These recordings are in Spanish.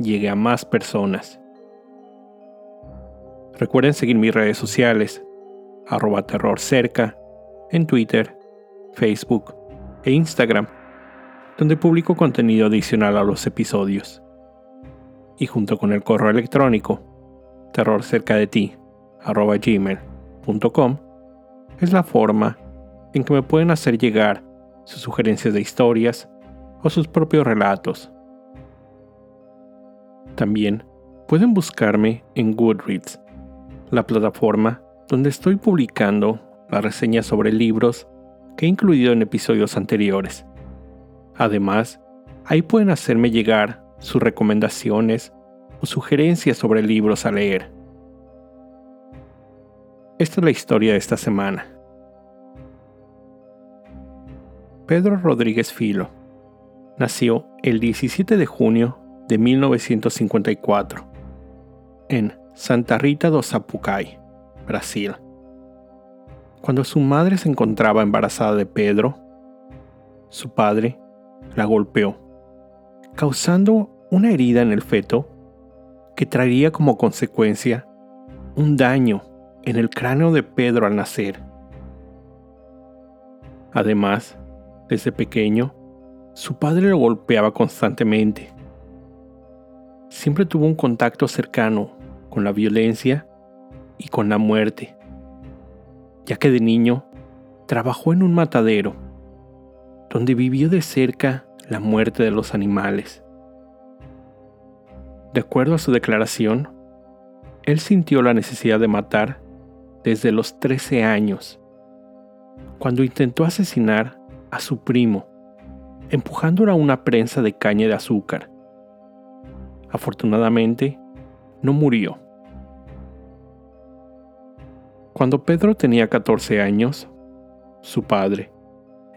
llegue a más personas. Recuerden seguir mis redes sociales, arroba terror cerca, en Twitter, Facebook e Instagram, donde publico contenido adicional a los episodios. Y junto con el correo electrónico, terrorcerca de ti, arroba gmail.com, es la forma en que me pueden hacer llegar sus sugerencias de historias o sus propios relatos también pueden buscarme en Goodreads, la plataforma donde estoy publicando las reseñas sobre libros que he incluido en episodios anteriores. Además, ahí pueden hacerme llegar sus recomendaciones o sugerencias sobre libros a leer. Esta es la historia de esta semana. Pedro Rodríguez Filo nació el 17 de junio de 1954 en Santa Rita do Sapucai, Brasil. Cuando su madre se encontraba embarazada de Pedro, su padre la golpeó, causando una herida en el feto que traería como consecuencia un daño en el cráneo de Pedro al nacer. Además, desde pequeño, su padre lo golpeaba constantemente, siempre tuvo un contacto cercano con la violencia y con la muerte, ya que de niño trabajó en un matadero, donde vivió de cerca la muerte de los animales. De acuerdo a su declaración, él sintió la necesidad de matar desde los 13 años, cuando intentó asesinar a su primo, empujándolo a una prensa de caña de azúcar. Afortunadamente, no murió. Cuando Pedro tenía 14 años, su padre,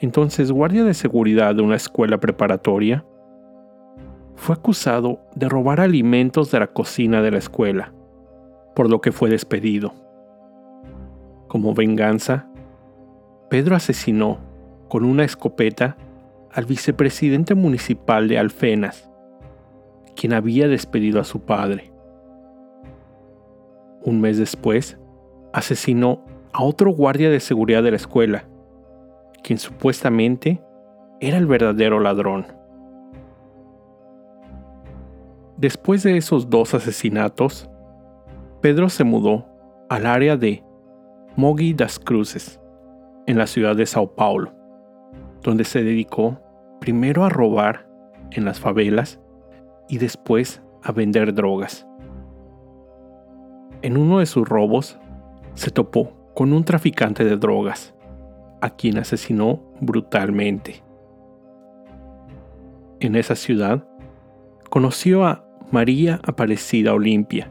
entonces guardia de seguridad de una escuela preparatoria, fue acusado de robar alimentos de la cocina de la escuela, por lo que fue despedido. Como venganza, Pedro asesinó con una escopeta al vicepresidente municipal de Alfenas, quien había despedido a su padre. Un mes después, asesinó a otro guardia de seguridad de la escuela, quien supuestamente era el verdadero ladrón. Después de esos dos asesinatos, Pedro se mudó al área de Mogi das Cruzes, en la ciudad de Sao Paulo, donde se dedicó primero a robar en las favelas y después a vender drogas. En uno de sus robos, se topó con un traficante de drogas, a quien asesinó brutalmente. En esa ciudad, conoció a María Aparecida Olimpia,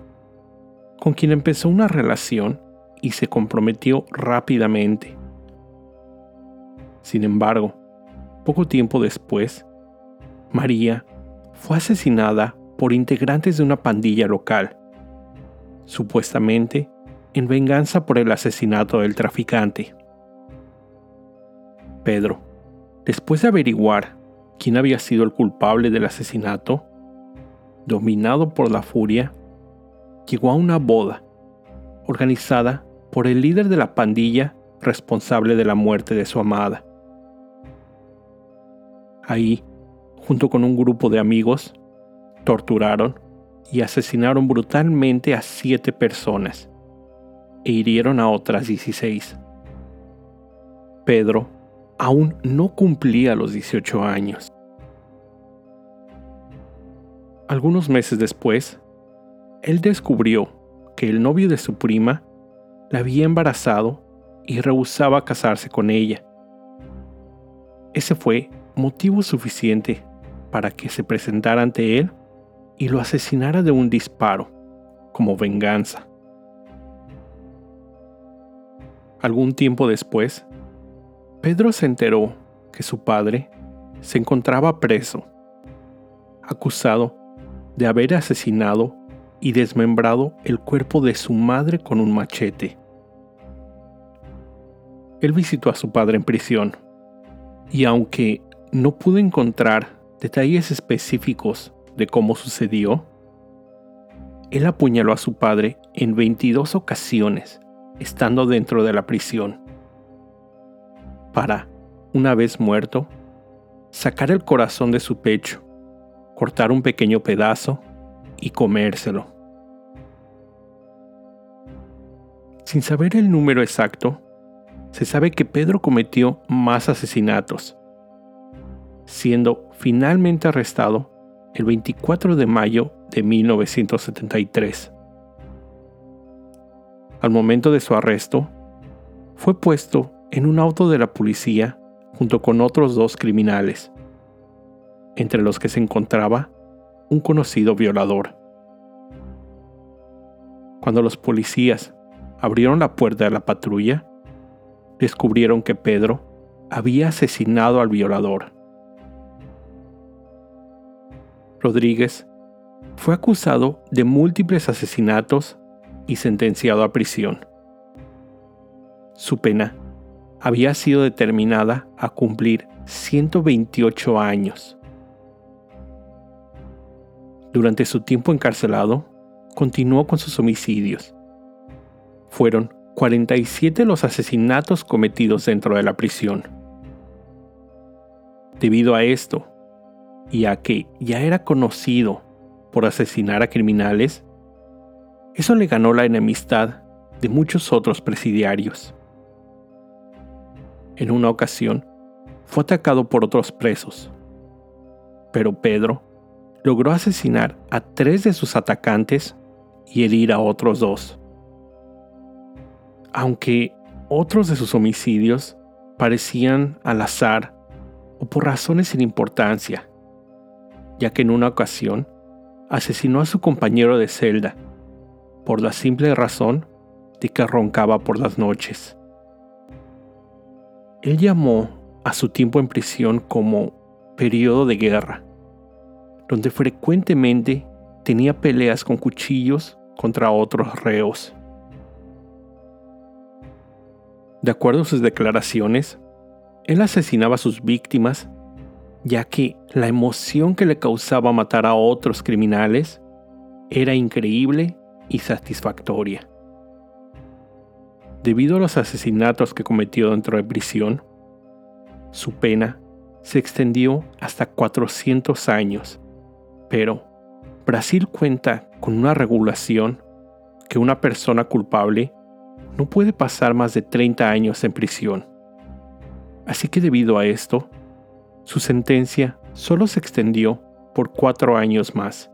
con quien empezó una relación y se comprometió rápidamente. Sin embargo, poco tiempo después, María fue asesinada por integrantes de una pandilla local, supuestamente en venganza por el asesinato del traficante. Pedro, después de averiguar quién había sido el culpable del asesinato, dominado por la furia, llegó a una boda organizada por el líder de la pandilla responsable de la muerte de su amada. Ahí junto con un grupo de amigos, torturaron y asesinaron brutalmente a siete personas e hirieron a otras 16. Pedro aún no cumplía los 18 años. Algunos meses después, él descubrió que el novio de su prima la había embarazado y rehusaba casarse con ella. Ese fue motivo suficiente para que se presentara ante él y lo asesinara de un disparo, como venganza. Algún tiempo después, Pedro se enteró que su padre se encontraba preso, acusado de haber asesinado y desmembrado el cuerpo de su madre con un machete. Él visitó a su padre en prisión y aunque no pudo encontrar detalles específicos de cómo sucedió, él apuñaló a su padre en 22 ocasiones estando dentro de la prisión para, una vez muerto, sacar el corazón de su pecho, cortar un pequeño pedazo y comérselo. Sin saber el número exacto, se sabe que Pedro cometió más asesinatos, siendo finalmente arrestado el 24 de mayo de 1973. Al momento de su arresto, fue puesto en un auto de la policía junto con otros dos criminales, entre los que se encontraba un conocido violador. Cuando los policías abrieron la puerta de la patrulla, descubrieron que Pedro había asesinado al violador. Rodríguez fue acusado de múltiples asesinatos y sentenciado a prisión. Su pena había sido determinada a cumplir 128 años. Durante su tiempo encarcelado, continuó con sus homicidios. Fueron 47 los asesinatos cometidos dentro de la prisión. Debido a esto, y a que ya era conocido por asesinar a criminales, eso le ganó la enemistad de muchos otros presidiarios. En una ocasión, fue atacado por otros presos, pero Pedro logró asesinar a tres de sus atacantes y herir a otros dos. Aunque otros de sus homicidios parecían al azar o por razones sin importancia, ya que en una ocasión asesinó a su compañero de celda por la simple razón de que roncaba por las noches. Él llamó a su tiempo en prisión como periodo de guerra, donde frecuentemente tenía peleas con cuchillos contra otros reos. De acuerdo a sus declaraciones, él asesinaba a sus víctimas ya que la emoción que le causaba matar a otros criminales era increíble y satisfactoria. Debido a los asesinatos que cometió dentro de prisión, su pena se extendió hasta 400 años, pero Brasil cuenta con una regulación que una persona culpable no puede pasar más de 30 años en prisión. Así que debido a esto, su sentencia solo se extendió por cuatro años más.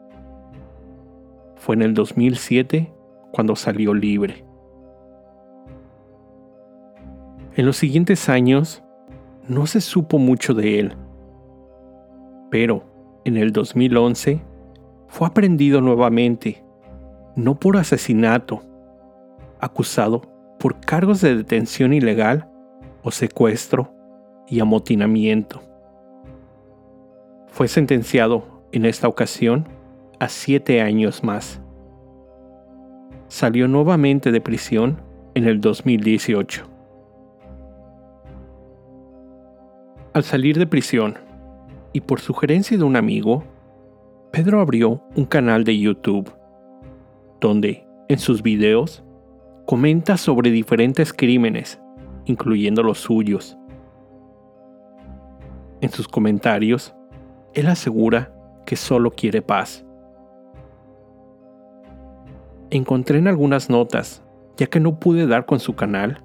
Fue en el 2007 cuando salió libre. En los siguientes años no se supo mucho de él, pero en el 2011 fue aprendido nuevamente, no por asesinato, acusado por cargos de detención ilegal o secuestro y amotinamiento. Fue sentenciado en esta ocasión a siete años más. Salió nuevamente de prisión en el 2018. Al salir de prisión, y por sugerencia de un amigo, Pedro abrió un canal de YouTube, donde, en sus videos, comenta sobre diferentes crímenes, incluyendo los suyos. En sus comentarios, él asegura que solo quiere paz. Encontré en algunas notas, ya que no pude dar con su canal,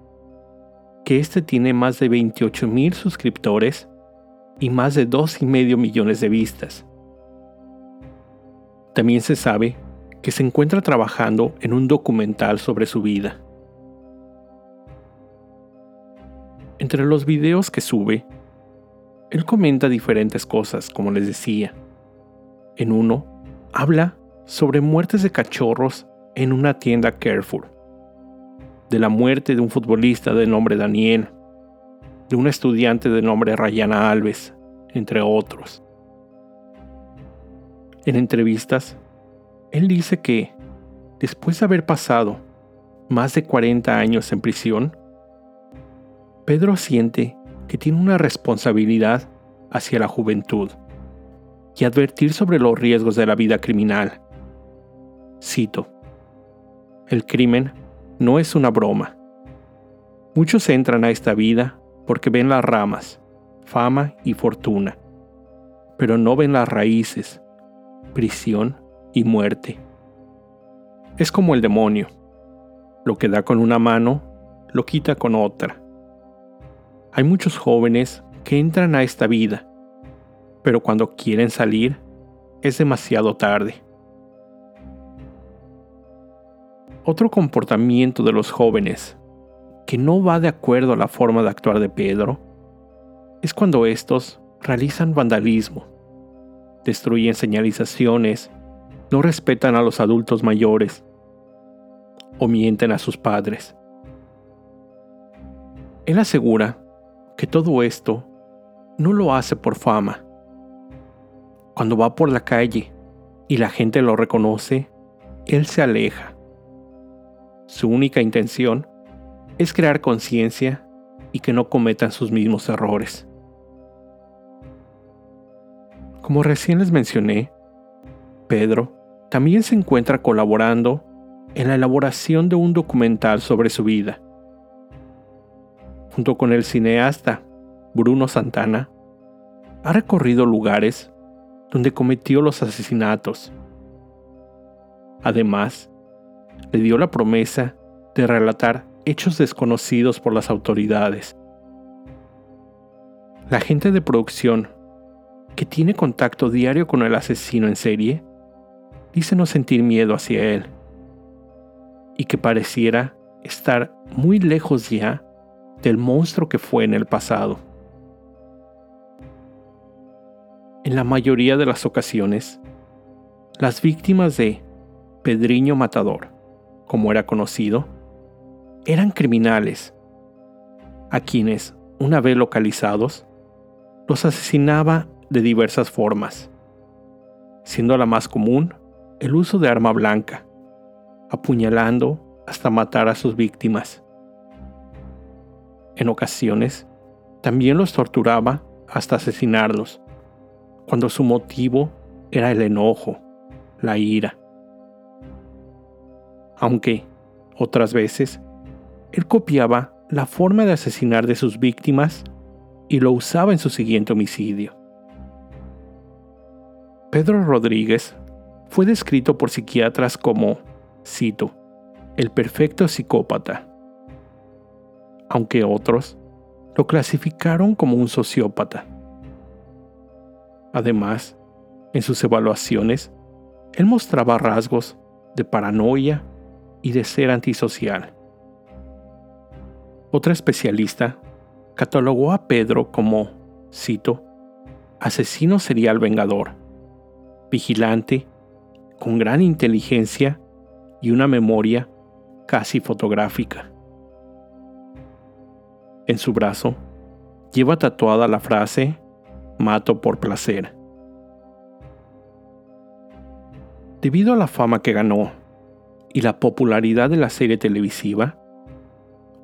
que este tiene más de 28 mil suscriptores y más de 2,5 millones de vistas. También se sabe que se encuentra trabajando en un documental sobre su vida. Entre los videos que sube él comenta diferentes cosas, como les decía. En uno, habla sobre muertes de cachorros en una tienda Carrefour, de la muerte de un futbolista de nombre Daniel, de un estudiante de nombre Rayana Alves, entre otros. En entrevistas, él dice que, después de haber pasado más de 40 años en prisión, Pedro siente que tiene una responsabilidad hacia la juventud y advertir sobre los riesgos de la vida criminal. Cito, el crimen no es una broma. Muchos entran a esta vida porque ven las ramas, fama y fortuna, pero no ven las raíces, prisión y muerte. Es como el demonio. Lo que da con una mano, lo quita con otra. Hay muchos jóvenes que entran a esta vida, pero cuando quieren salir, es demasiado tarde. Otro comportamiento de los jóvenes que no va de acuerdo a la forma de actuar de Pedro es cuando estos realizan vandalismo, destruyen señalizaciones, no respetan a los adultos mayores o mienten a sus padres. Él asegura que todo esto no lo hace por fama. Cuando va por la calle y la gente lo reconoce, él se aleja. Su única intención es crear conciencia y que no cometan sus mismos errores. Como recién les mencioné, Pedro también se encuentra colaborando en la elaboración de un documental sobre su vida. Junto con el cineasta Bruno Santana, ha recorrido lugares donde cometió los asesinatos. Además, le dio la promesa de relatar hechos desconocidos por las autoridades. La gente de producción, que tiene contacto diario con el asesino en serie, dice no sentir miedo hacia él y que pareciera estar muy lejos ya del monstruo que fue en el pasado. En la mayoría de las ocasiones, las víctimas de Pedriño Matador, como era conocido, eran criminales, a quienes, una vez localizados, los asesinaba de diversas formas, siendo la más común el uso de arma blanca, apuñalando hasta matar a sus víctimas. En ocasiones, también los torturaba hasta asesinarlos, cuando su motivo era el enojo, la ira. Aunque, otras veces, él copiaba la forma de asesinar de sus víctimas y lo usaba en su siguiente homicidio. Pedro Rodríguez fue descrito por psiquiatras como, cito, el perfecto psicópata, aunque otros lo clasificaron como un sociópata. Además, en sus evaluaciones, él mostraba rasgos de paranoia y de ser antisocial. Otra especialista catalogó a Pedro como, cito, asesino serial vengador, vigilante con gran inteligencia y una memoria casi fotográfica. En su brazo lleva tatuada la frase Mato por placer. Debido a la fama que ganó y la popularidad de la serie televisiva,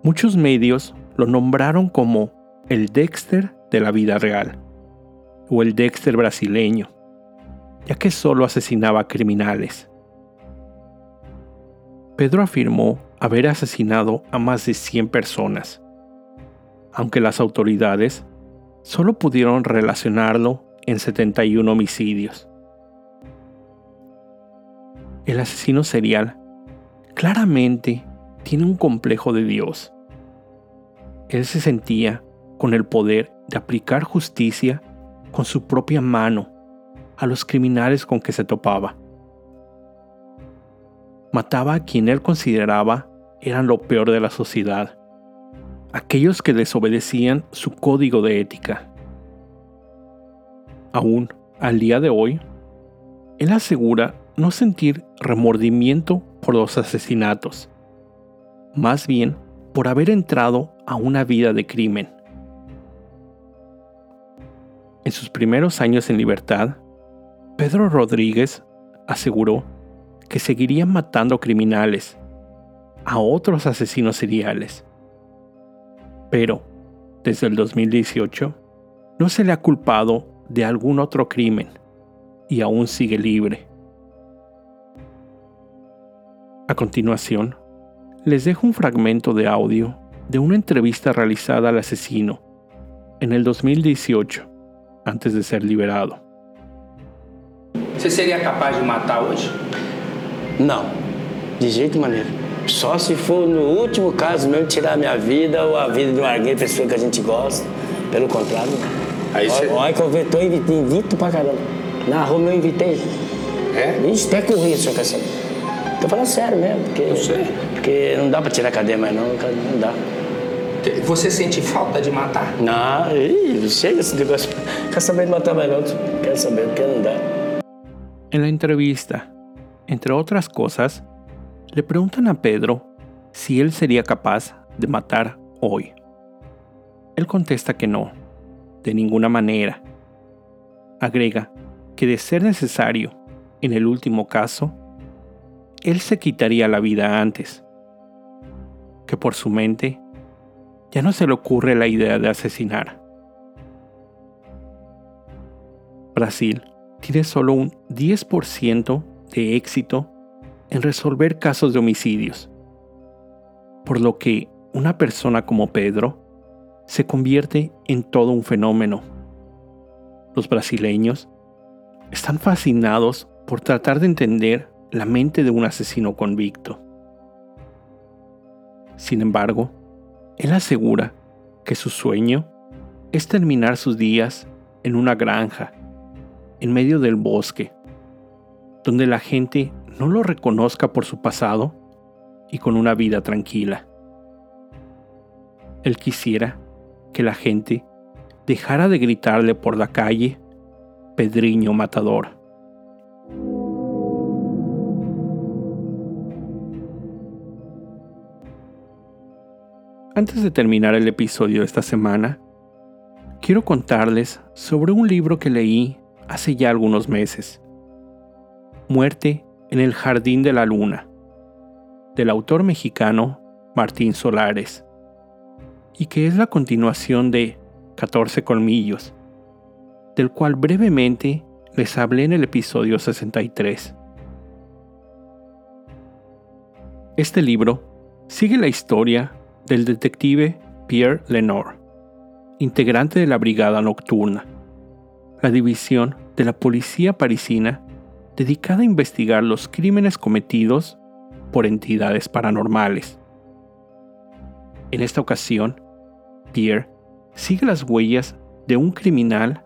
muchos medios lo nombraron como el Dexter de la vida real o el Dexter brasileño ya que solo asesinaba criminales. Pedro afirmó haber asesinado a más de 100 personas, aunque las autoridades solo pudieron relacionarlo en 71 homicidios. El asesino serial claramente tiene un complejo de Dios. Él se sentía con el poder de aplicar justicia con su propia mano a los criminales con que se topaba. Mataba a quien él consideraba eran lo peor de la sociedad, aquellos que desobedecían su código de ética. Aún al día de hoy, él asegura no sentir remordimiento por los asesinatos, más bien por haber entrado a una vida de crimen. En sus primeros años en libertad, Pedro Rodríguez aseguró que seguiría matando criminales, a otros asesinos seriales. Pero, desde el 2018, no se le ha culpado de algún otro crimen y aún sigue libre. A continuación, les dejo un fragmento de audio de una entrevista realizada al asesino en el 2018, antes de ser liberado. ¿Você sería capaz de matar hoy? Não, de jeito maneiro. Só se for no último caso mesmo tirar a minha vida ou a vida de alguém, pessoa que a gente gosta. Pelo contrário, Aí olha, olha que eu tô invito, invito pra caramba. Na Roma eu invitei. É? Vixe, até corria, senhor quer saber. Tô falando sério mesmo, porque, Eu sei. porque não dá pra tirar a cadeia mais não, não dá. Você sente falta de matar? Não, ih, chega esse negócio. Quer saber de matar mais não, quero saber, porque não dá. En la entrevista, entre otras cosas, le preguntan a Pedro si él sería capaz de matar hoy. Él contesta que no, de ninguna manera. Agrega que de ser necesario, en el último caso, él se quitaría la vida antes, que por su mente ya no se le ocurre la idea de asesinar. Brasil tiene solo un 10% de éxito en resolver casos de homicidios, por lo que una persona como Pedro se convierte en todo un fenómeno. Los brasileños están fascinados por tratar de entender la mente de un asesino convicto. Sin embargo, él asegura que su sueño es terminar sus días en una granja, en medio del bosque, donde la gente no lo reconozca por su pasado y con una vida tranquila. Él quisiera que la gente dejara de gritarle por la calle, Pedriño Matador. Antes de terminar el episodio de esta semana, quiero contarles sobre un libro que leí hace ya algunos meses. Muerte en el Jardín de la Luna, del autor mexicano Martín Solares, y que es la continuación de 14 Colmillos, del cual brevemente les hablé en el episodio 63. Este libro sigue la historia del detective Pierre Lenore, integrante de la Brigada Nocturna, la división de la policía parisina dedicada a investigar los crímenes cometidos por entidades paranormales. En esta ocasión, Pierre sigue las huellas de un criminal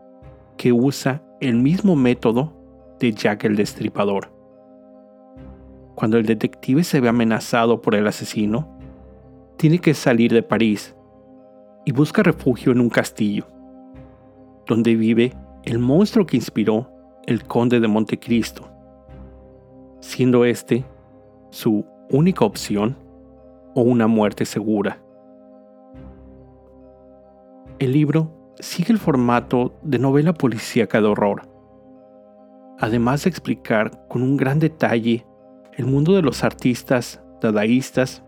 que usa el mismo método de Jack el Destripador. Cuando el detective se ve amenazado por el asesino, tiene que salir de París y busca refugio en un castillo, donde vive el monstruo que inspiró el conde de Montecristo, siendo este su única opción o una muerte segura. El libro sigue el formato de novela policíaca de horror, además de explicar con un gran detalle el mundo de los artistas dadaístas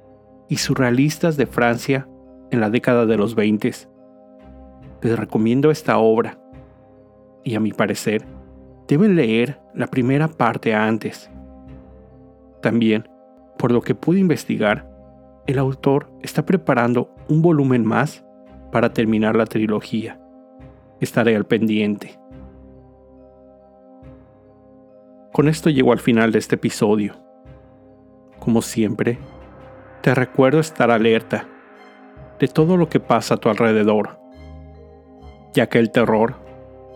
y surrealistas de Francia en la década de los 20. Les recomiendo esta obra y a mi parecer deben leer la primera parte antes. También, por lo que pude investigar, el autor está preparando un volumen más para terminar la trilogía. Estaré al pendiente. Con esto llego al final de este episodio. Como siempre, te recuerdo estar alerta de todo lo que pasa a tu alrededor, ya que el terror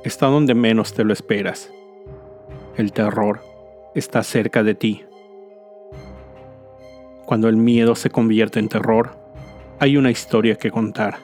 está donde menos te lo esperas. El terror está cerca de ti. Cuando el miedo se convierte en terror, hay una historia que contar.